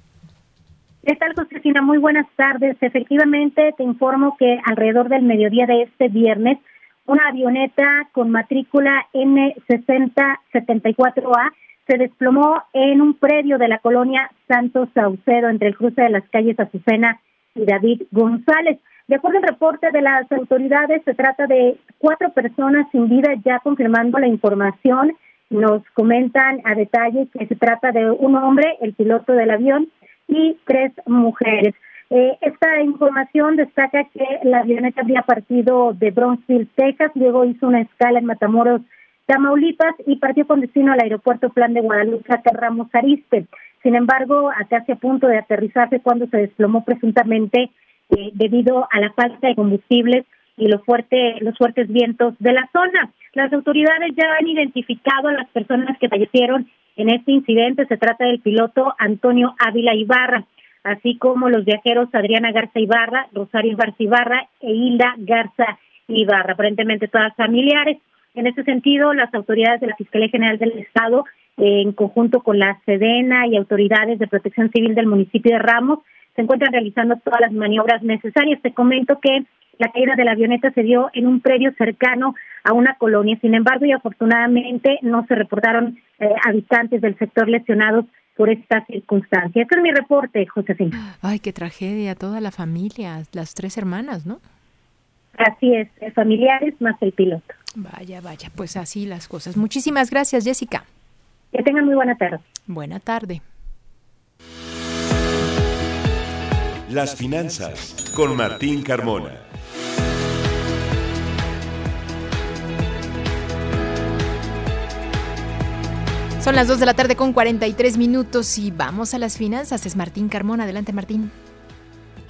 ¿Qué tal, Josefina? Muy buenas tardes. Efectivamente, te informo que alrededor del mediodía de este viernes, una avioneta con matrícula N6074A se desplomó en un predio de la colonia Santos Saucedo entre el cruce de las calles Azucena y David González. De acuerdo al reporte de las autoridades, se trata de cuatro personas sin vida, ya confirmando la información. Nos comentan a detalle que se trata de un hombre, el piloto del avión, y tres mujeres. Eh, esta información destaca que la avioneta había partido de Bronzeville, Texas, luego hizo una escala en Matamoros, Tamaulipas y partió con destino al aeropuerto Plan de Guadalupe Ramos Arispe. Sin embargo, casi a punto de aterrizarse cuando se desplomó presuntamente eh, debido a la falta de combustibles y los fuerte, los fuertes vientos de la zona. Las autoridades ya han identificado a las personas que fallecieron en este incidente. Se trata del piloto Antonio Ávila Ibarra, así como los viajeros Adriana Garza Ibarra, Rosario Garza Ibarra e Hilda Garza Ibarra, aparentemente todas familiares. En ese sentido, las autoridades de la Fiscalía General del Estado, en conjunto con la Sedena y autoridades de protección civil del municipio de Ramos, se encuentran realizando todas las maniobras necesarias. Te comento que la caída de la avioneta se dio en un predio cercano a una colonia. Sin embargo, y afortunadamente no se reportaron eh, habitantes del sector lesionados por esta circunstancia. Este es mi reporte, Josefina. Ay, qué tragedia, toda la familia, las tres hermanas, ¿no? Así es, familiares más el piloto. Vaya, vaya, pues así las cosas. Muchísimas gracias, Jessica. Que tengan muy buena tarde. Buena tarde. Las finanzas con Martín Carmona. Son las 2 de la tarde con 43 minutos y vamos a las finanzas. Es Martín Carmona. Adelante, Martín.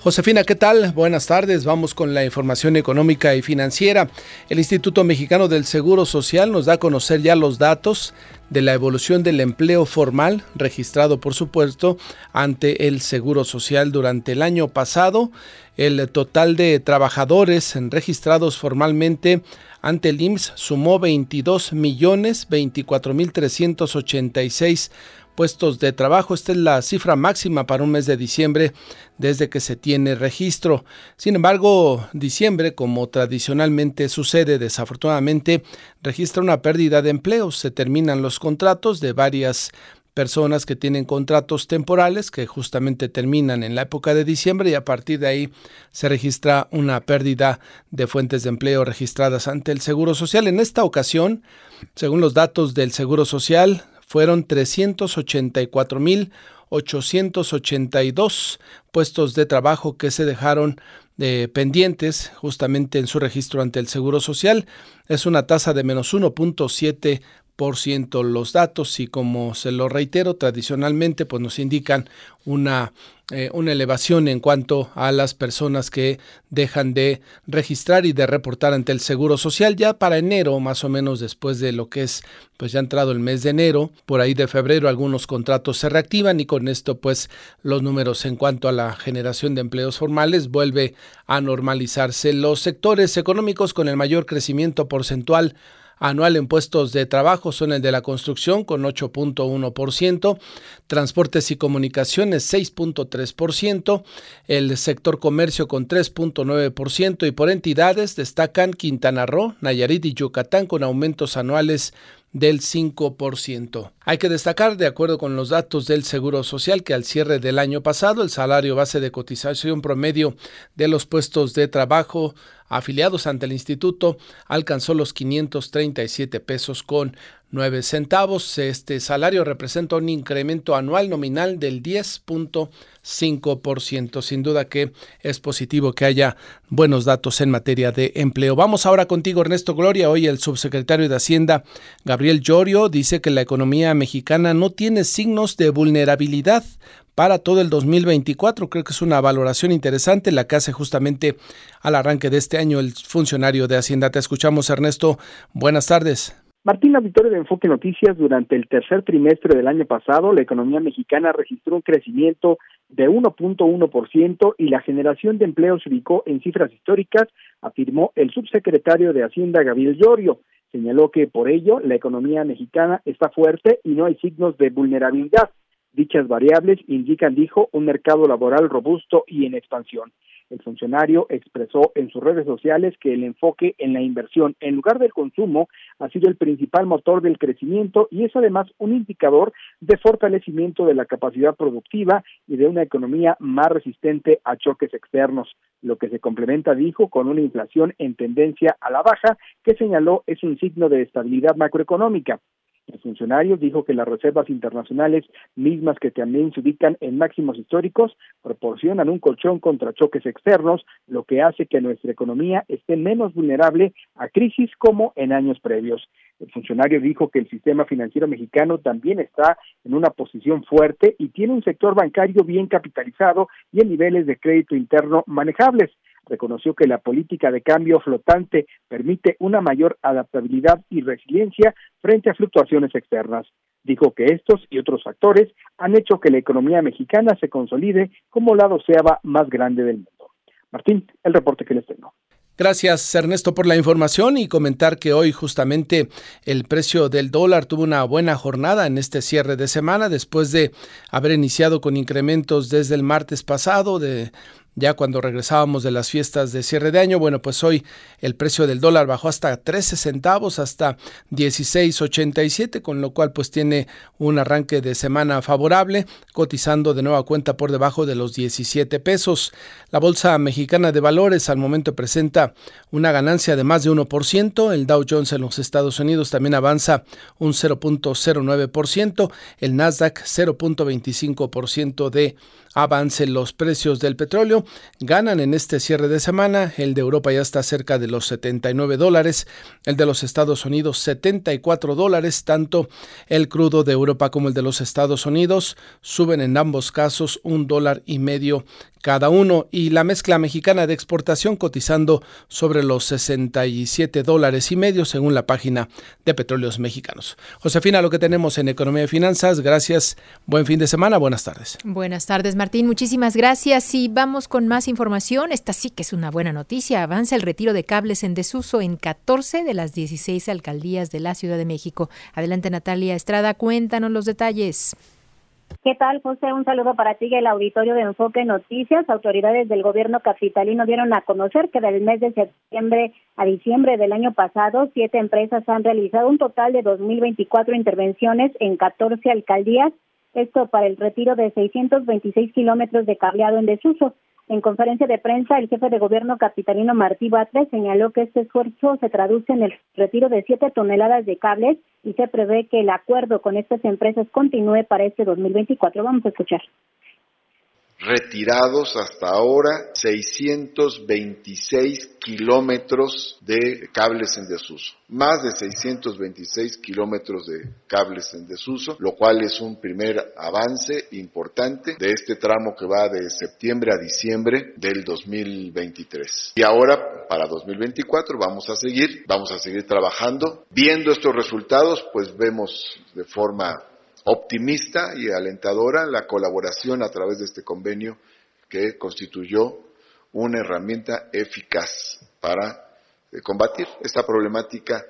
Josefina, ¿qué tal? Buenas tardes. Vamos con la información económica y financiera. El Instituto Mexicano del Seguro Social nos da a conocer ya los datos de la evolución del empleo formal registrado, por supuesto, ante el Seguro Social durante el año pasado. El total de trabajadores registrados formalmente ante el IMSS sumó 22 millones 24 mil 386 puestos de trabajo. Esta es la cifra máxima para un mes de diciembre desde que se tiene registro. Sin embargo, diciembre, como tradicionalmente sucede, desafortunadamente, registra una pérdida de empleos. Se terminan los contratos de varias personas que tienen contratos temporales que justamente terminan en la época de diciembre y a partir de ahí se registra una pérdida de fuentes de empleo registradas ante el Seguro Social. En esta ocasión, según los datos del Seguro Social, fueron 384.882 puestos de trabajo que se dejaron eh, pendientes justamente en su registro ante el Seguro Social. Es una tasa de menos 1.7 los datos y como se lo reitero tradicionalmente pues nos indican una, eh, una elevación en cuanto a las personas que dejan de registrar y de reportar ante el Seguro Social. Ya para enero más o menos después de lo que es pues ya entrado el mes de enero por ahí de febrero algunos contratos se reactivan y con esto pues los números en cuanto a la generación de empleos formales vuelve a normalizarse. Los sectores económicos con el mayor crecimiento porcentual anual en de trabajo son el de la construcción con 8.1%, transportes y comunicaciones 6.3%, el sector comercio con 3.9% y por entidades destacan Quintana Roo, Nayarit y Yucatán con aumentos anuales del 5%. Hay que destacar, de acuerdo con los datos del Seguro Social, que al cierre del año pasado el salario base de cotización promedio de los puestos de trabajo afiliados ante el instituto alcanzó los 537 pesos con 9 centavos. Este salario representa un incremento anual nominal del 10.5%. Sin duda que es positivo que haya buenos datos en materia de empleo. Vamos ahora contigo, Ernesto Gloria. Hoy el subsecretario de Hacienda, Gabriel Llorio, dice que la economía mexicana no tiene signos de vulnerabilidad para todo el 2024. Creo que es una valoración interesante la que hace justamente al arranque de este año el funcionario de Hacienda. Te escuchamos, Ernesto. Buenas tardes. Martín Auditorio de Enfoque Noticias, durante el tercer trimestre del año pasado, la economía mexicana registró un crecimiento de 1.1% y la generación de empleo se ubicó en cifras históricas, afirmó el subsecretario de Hacienda Gabriel Llorio. Señaló que por ello la economía mexicana está fuerte y no hay signos de vulnerabilidad. Dichas variables indican, dijo, un mercado laboral robusto y en expansión. El funcionario expresó en sus redes sociales que el enfoque en la inversión en lugar del consumo ha sido el principal motor del crecimiento y es además un indicador de fortalecimiento de la capacidad productiva y de una economía más resistente a choques externos, lo que se complementa, dijo, con una inflación en tendencia a la baja que señaló es un signo de estabilidad macroeconómica. El funcionario dijo que las reservas internacionales, mismas que también se ubican en máximos históricos, proporcionan un colchón contra choques externos, lo que hace que nuestra economía esté menos vulnerable a crisis como en años previos. El funcionario dijo que el sistema financiero mexicano también está en una posición fuerte y tiene un sector bancario bien capitalizado y en niveles de crédito interno manejables reconoció que la política de cambio flotante permite una mayor adaptabilidad y resiliencia frente a fluctuaciones externas. Dijo que estos y otros factores han hecho que la economía mexicana se consolide como la doceava más grande del mundo. Martín, el reporte que les tengo. Gracias Ernesto por la información y comentar que hoy justamente el precio del dólar tuvo una buena jornada en este cierre de semana después de haber iniciado con incrementos desde el martes pasado de ya cuando regresábamos de las fiestas de cierre de año. Bueno, pues hoy el precio del dólar bajó hasta 13 centavos, hasta 16.87, con lo cual pues tiene un arranque de semana favorable, cotizando de nueva cuenta por debajo de los 17 pesos. La Bolsa Mexicana de Valores al momento presenta una ganancia de más de 1%, el Dow Jones en los Estados Unidos también avanza un 0.09%, el Nasdaq 0.25% de avance los precios del petróleo. Ganan en este cierre de semana. El de Europa ya está cerca de los 79 dólares. El de los Estados Unidos 74 dólares. Tanto el crudo de Europa como el de los Estados Unidos suben en ambos casos un dólar y medio cada uno y la mezcla mexicana de exportación cotizando sobre los 67 dólares y medio según la página de Petróleos Mexicanos. Josefina, lo que tenemos en Economía y Finanzas. Gracias. Buen fin de semana. Buenas tardes. Buenas tardes, Martín. Muchísimas gracias. Y vamos con más información. Esta sí que es una buena noticia. Avanza el retiro de cables en desuso en 14 de las 16 alcaldías de la Ciudad de México. Adelante, Natalia Estrada. Cuéntanos los detalles. ¿Qué tal, José? Un saludo para ti y el auditorio de Enfoque Noticias. Autoridades del gobierno capitalino dieron a conocer que del mes de septiembre a diciembre del año pasado, siete empresas han realizado un total de 2.024 intervenciones en 14 alcaldías, esto para el retiro de 626 kilómetros de cableado en desuso. En conferencia de prensa, el jefe de gobierno capitalino Martí Batres señaló que este esfuerzo se traduce en el retiro de siete toneladas de cables y se prevé que el acuerdo con estas empresas continúe para este 2024. Vamos a escuchar retirados hasta ahora 626 kilómetros de cables en desuso, más de 626 kilómetros de cables en desuso, lo cual es un primer avance importante de este tramo que va de septiembre a diciembre del 2023. Y ahora, para 2024, vamos a seguir, vamos a seguir trabajando. Viendo estos resultados, pues vemos de forma optimista y alentadora la colaboración a través de este convenio que constituyó una herramienta eficaz para eh, combatir esta problemática.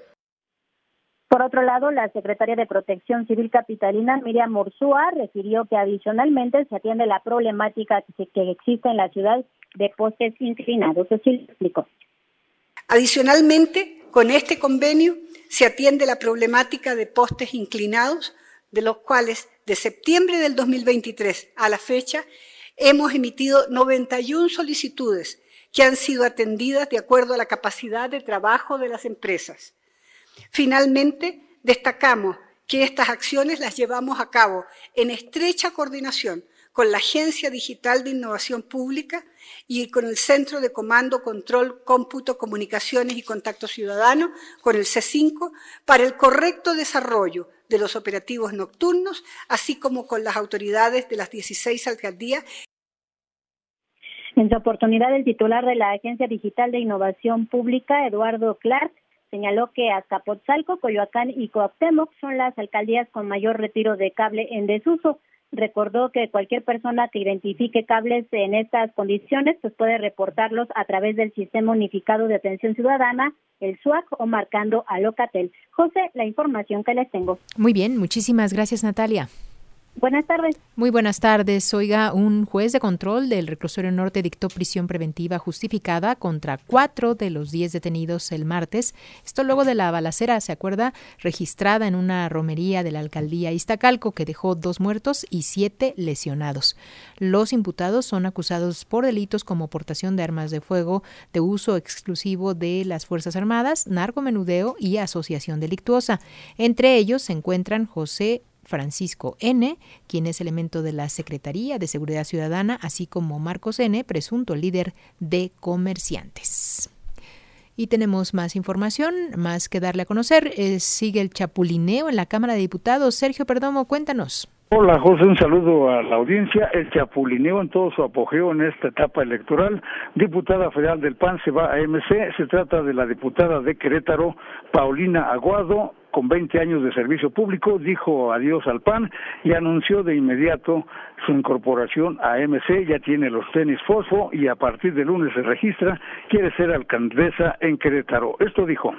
Por otro lado, la secretaria de Protección Civil Capitalina, Miriam Morsúa, refirió que adicionalmente se atiende la problemática que, que existe en la ciudad de postes inclinados. Así lo explicó. Adicionalmente, con este convenio se atiende la problemática de postes inclinados de los cuales de septiembre del 2023 a la fecha hemos emitido 91 solicitudes que han sido atendidas de acuerdo a la capacidad de trabajo de las empresas. Finalmente, destacamos que estas acciones las llevamos a cabo en estrecha coordinación con la Agencia Digital de Innovación Pública y con el Centro de Comando, Control, Cómputo, Comunicaciones y Contacto Ciudadano, con el C5, para el correcto desarrollo de los operativos nocturnos, así como con las autoridades de las 16 alcaldías. En su oportunidad, el titular de la Agencia Digital de Innovación Pública, Eduardo Clark, señaló que Azcapotzalco, Coyoacán y Coactemoc son las alcaldías con mayor retiro de cable en desuso. Recordó que cualquier persona que identifique cables en estas condiciones pues puede reportarlos a través del Sistema Unificado de Atención Ciudadana, el SUAC o marcando a Locatel. José, la información que les tengo. Muy bien, muchísimas gracias Natalia. Buenas tardes. Muy buenas tardes. Oiga, un juez de control del reclusorio norte dictó prisión preventiva justificada contra cuatro de los diez detenidos el martes. Esto luego de la balacera, ¿se acuerda? Registrada en una romería de la alcaldía Iztacalco que dejó dos muertos y siete lesionados. Los imputados son acusados por delitos como portación de armas de fuego, de uso exclusivo de las Fuerzas Armadas, narcomenudeo y asociación delictuosa. Entre ellos se encuentran José Francisco N., quien es elemento de la Secretaría de Seguridad Ciudadana, así como Marcos N., presunto líder de comerciantes. Y tenemos más información, más que darle a conocer. Eh, sigue el chapulineo en la Cámara de Diputados. Sergio Perdomo, cuéntanos. Hola José, un saludo a la audiencia. El chapulineo en todo su apogeo en esta etapa electoral. Diputada federal del PAN se va a MC. Se trata de la diputada de Querétaro, Paulina Aguado, con 20 años de servicio público, dijo adiós al PAN y anunció de inmediato su incorporación a MC. Ya tiene los tenis fosfo y a partir de lunes se registra. Quiere ser alcaldesa en Querétaro. Esto dijo.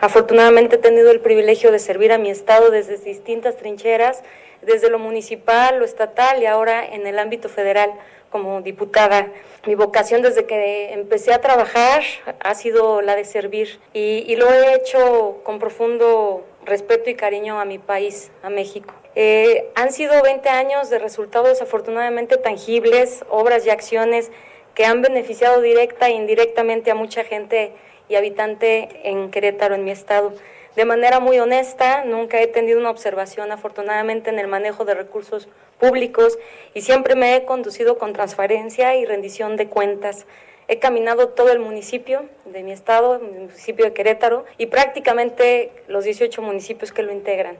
Afortunadamente he tenido el privilegio de servir a mi estado desde distintas trincheras desde lo municipal, lo estatal y ahora en el ámbito federal como diputada. Mi vocación desde que empecé a trabajar ha sido la de servir y, lo he hecho con profundo respeto y cariño a mi país, a México. Eh, han sido 20 años de resultados afortunadamente tangibles, obras y acciones que han beneficiado directa e indirectamente a mucha gente y habitante en Querétaro, en mi estado de manera muy honesta, nunca he tenido una observación afortunadamente en el manejo de recursos públicos y siempre me he conducido con transparencia y rendición de cuentas. He caminado todo el municipio de mi estado, el municipio de Querétaro, y prácticamente los 18 municipios que lo integran.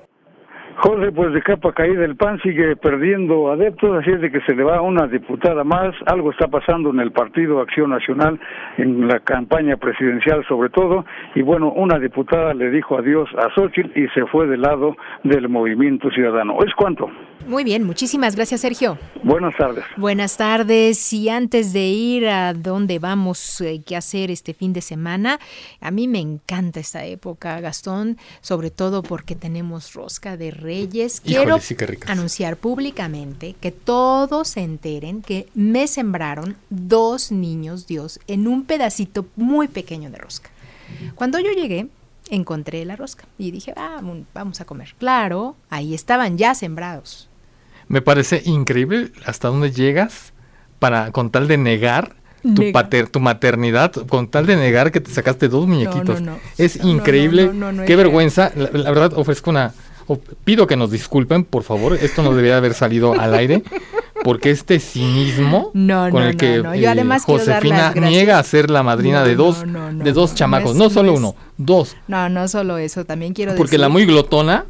José, pues de capa caída el PAN sigue perdiendo adeptos, así es de que se le va una diputada más. Algo está pasando en el Partido Acción Nacional, en la campaña presidencial sobre todo. Y bueno, una diputada le dijo adiós a Xochitl y se fue del lado del Movimiento Ciudadano. ¿Es cuánto? Muy bien, muchísimas gracias, Sergio. Buenas tardes. Buenas tardes. Y antes de ir a dónde vamos, eh, qué hacer este fin de semana, a mí me encanta esta época, Gastón, sobre todo porque tenemos rosca de reyes. Quiero anunciar públicamente que todos se enteren que me sembraron dos niños Dios en un pedacito muy pequeño de rosca. Cuando yo llegué, encontré la rosca y dije, ah, vamos a comer. Claro, ahí estaban ya sembrados me parece increíble hasta dónde llegas para con tal de negar tu, pater, tu maternidad, con tal de negar que te sacaste dos muñequitos. es increíble, qué vergüenza. La, verdad, ofrezco una... pido que nos disculpen, por favor, esto no debería haber salido al aire. porque este cinismo con el que eh, Josefina niega a ser la madrina de dos de dos chamacos, no, solo uno, dos. No, no solo eso, también quiero porque la muy glotona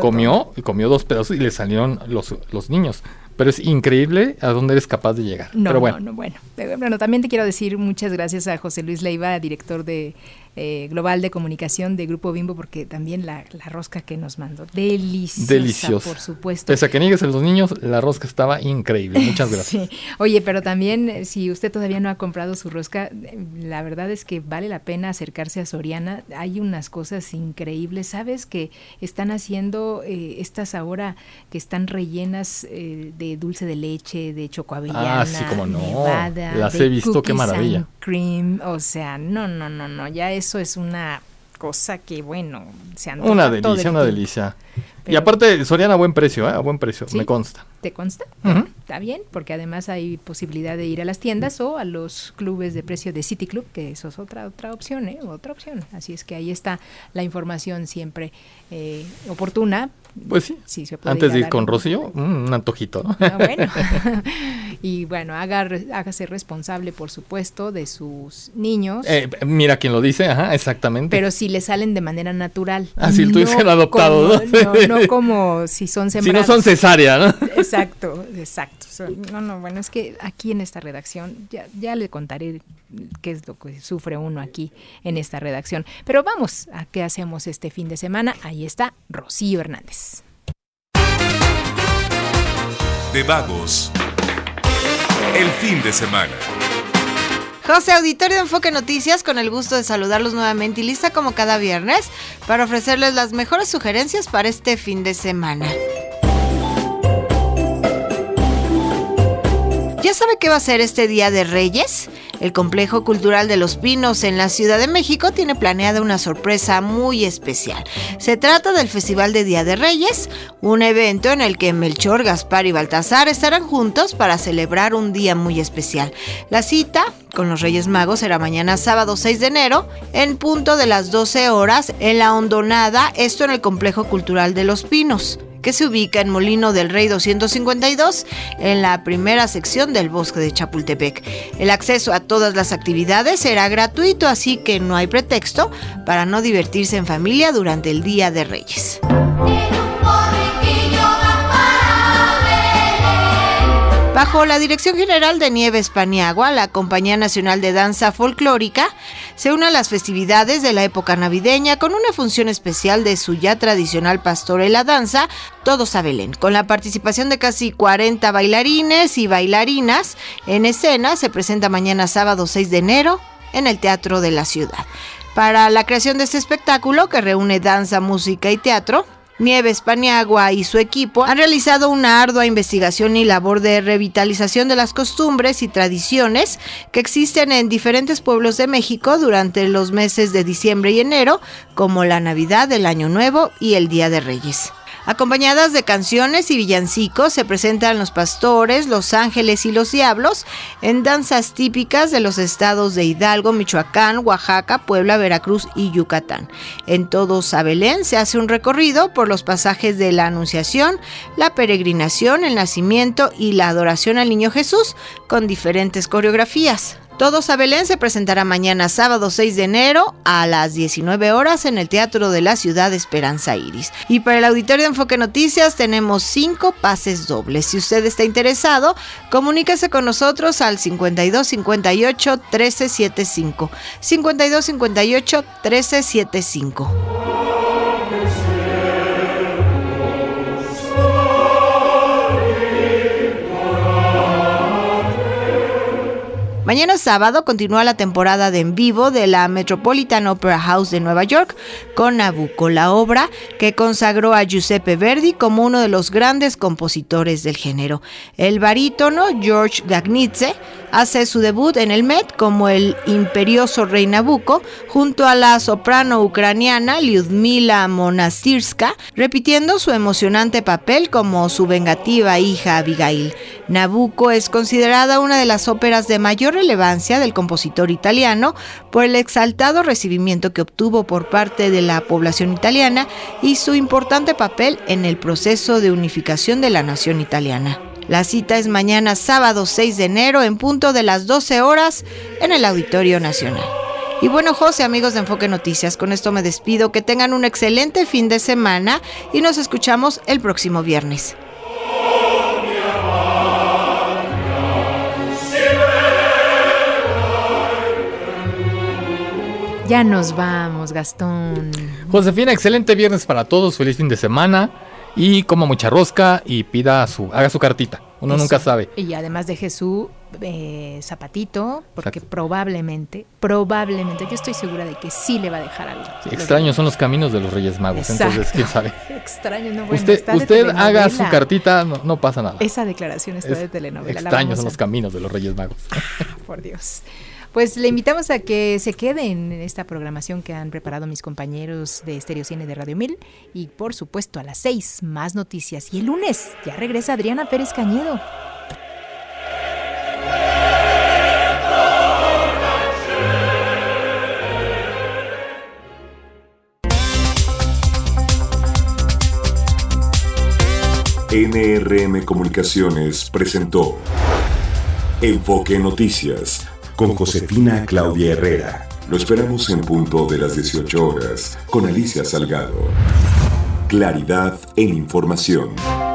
comió y comió dos pedazos y le salieron los, los niños. Pero es increíble a dónde eres capaz de llegar. No, bueno. no, bueno. Bueno, también te quiero decir muchas gracias a José Luis Leiva, director de eh, global de comunicación de Grupo Bimbo, porque también la, rosca que nos mandó, deliciosa, deliciosa, por supuesto. Pese a que niegues a los niños, la rosca estaba increíble. Muchas gracias. Oye, pero también eh, si usted todavía no ha comprado su rosca, eh, la verdad es que vale la pena acercarse a Soriana. Hay unas cosas increíbles. ¿Sabes que están haciendo estas ahora que están rellenas de dulce de leche, de chocoavellana, ah, sí, como no. Las he visto, qué maravilla. Cream, o sea, no, no, no, no, ya es eso es una cosa que, bueno, se han Una delicia, una delicia. y aparte, Soriana a buen precio, ¿eh? a buen precio, me consta. ¿Te consta? Está bien, porque además hay posibilidad de ir a las tiendas o a los clubes de precio de City Club, que eso es otra otra opción, ¿eh? Otra opción. Así es que ahí está la información siempre eh, oportuna. Pues sí. Antes de ir con Rocío, un antojito. Ah, bueno. y bueno, haga, hágase responsable, por supuesto, de sus niños. Eh, mira quién lo dice, ajá, exactamente. Pero si le salen de manera natural. Así ah, tú dices adoptado, ¿no? ¿no? como si son sembrados. Si no son cesárea, ¿no? Exacto, exacto. No, no, bueno, es que aquí en esta redacción ya, ya le contaré que es lo que sufre uno aquí en esta redacción. Pero vamos a qué hacemos este fin de semana. Ahí está Rocío Hernández. De vagos. El fin de semana. José, Auditorio de Enfoque Noticias, con el gusto de saludarlos nuevamente y lista como cada viernes para ofrecerles las mejores sugerencias para este fin de semana. ¿Ya sabe qué va a ser este Día de Reyes? El Complejo Cultural de los Pinos en la Ciudad de México tiene planeada una sorpresa muy especial. Se trata del Festival de Día de Reyes, un evento en el que Melchor, Gaspar y Baltasar estarán juntos para celebrar un día muy especial. La cita con los Reyes Magos será mañana sábado 6 de enero en punto de las 12 horas en la Hondonada, esto en el Complejo Cultural de los Pinos que se ubica en Molino del Rey 252, en la primera sección del bosque de Chapultepec. El acceso a todas las actividades será gratuito, así que no hay pretexto para no divertirse en familia durante el Día de Reyes. Bajo la dirección general de Nieves Paniagua, la Compañía Nacional de Danza Folclórica se une a las festividades de la época navideña con una función especial de su ya tradicional pastorela danza, Todos a Belén, con la participación de casi 40 bailarines y bailarinas en escena. Se presenta mañana sábado 6 de enero en el Teatro de la Ciudad. Para la creación de este espectáculo, que reúne danza, música y teatro, Nieves Paniagua y su equipo han realizado una ardua investigación y labor de revitalización de las costumbres y tradiciones que existen en diferentes pueblos de México durante los meses de diciembre y enero, como la Navidad, el Año Nuevo y el Día de Reyes. Acompañadas de canciones y villancicos se presentan los pastores, los ángeles y los diablos en danzas típicas de los estados de Hidalgo, Michoacán, Oaxaca, Puebla, Veracruz y Yucatán. En todo Sabelén se hace un recorrido por los pasajes de la Anunciación, la peregrinación, el nacimiento y la adoración al Niño Jesús con diferentes coreografías. Todos a Belén se presentará mañana sábado 6 de enero a las 19 horas en el Teatro de la Ciudad Esperanza Iris. Y para el auditorio de Enfoque Noticias tenemos cinco pases dobles. Si usted está interesado, comuníquese con nosotros al 5258 1375. 5258 1375. Mañana sábado continúa la temporada de en vivo de la Metropolitan Opera House de Nueva York con Nabucco, la obra que consagró a Giuseppe Verdi como uno de los grandes compositores del género. El barítono George Gagnitze hace su debut en el Met como el imperioso rey Nabucco junto a la soprano ucraniana Lyudmila Monastirska, repitiendo su emocionante papel como su vengativa hija Abigail. Nabucco es considerada una de las óperas de mayor relevancia del compositor italiano por el exaltado recibimiento que obtuvo por parte de la población italiana y su importante papel en el proceso de unificación de la nación italiana. La cita es mañana sábado 6 de enero en punto de las 12 horas en el Auditorio Nacional. Y bueno, José, amigos de Enfoque Noticias, con esto me despido. Que tengan un excelente fin de semana y nos escuchamos el próximo viernes. Ya nos vamos, Gastón. Josefina, excelente viernes para todos, feliz fin de semana y coma mucha rosca y pida su, haga su cartita. Uno nunca sabe. Y además de Jesús, eh, zapatito, porque probablemente, probablemente, yo estoy segura de que sí le va a dejar algo. extraños son los caminos de los Reyes Magos, entonces quién sabe. Extraños, no Usted, usted haga su cartita, no, pasa nada. Esa declaración está de telenovela. Extraños son los caminos de los Reyes Magos. por Dios. Pues le invitamos a que se quede en esta programación que han preparado mis compañeros de Estéreo Cine de Radio Mil. Y por supuesto a las seis más noticias. Y el lunes ya regresa Adriana Pérez Cañedo. NRM Comunicaciones presentó Enfoque Noticias con Josefina Claudia Herrera. Lo esperamos en punto de las 18 horas con Alicia Salgado. Claridad en información.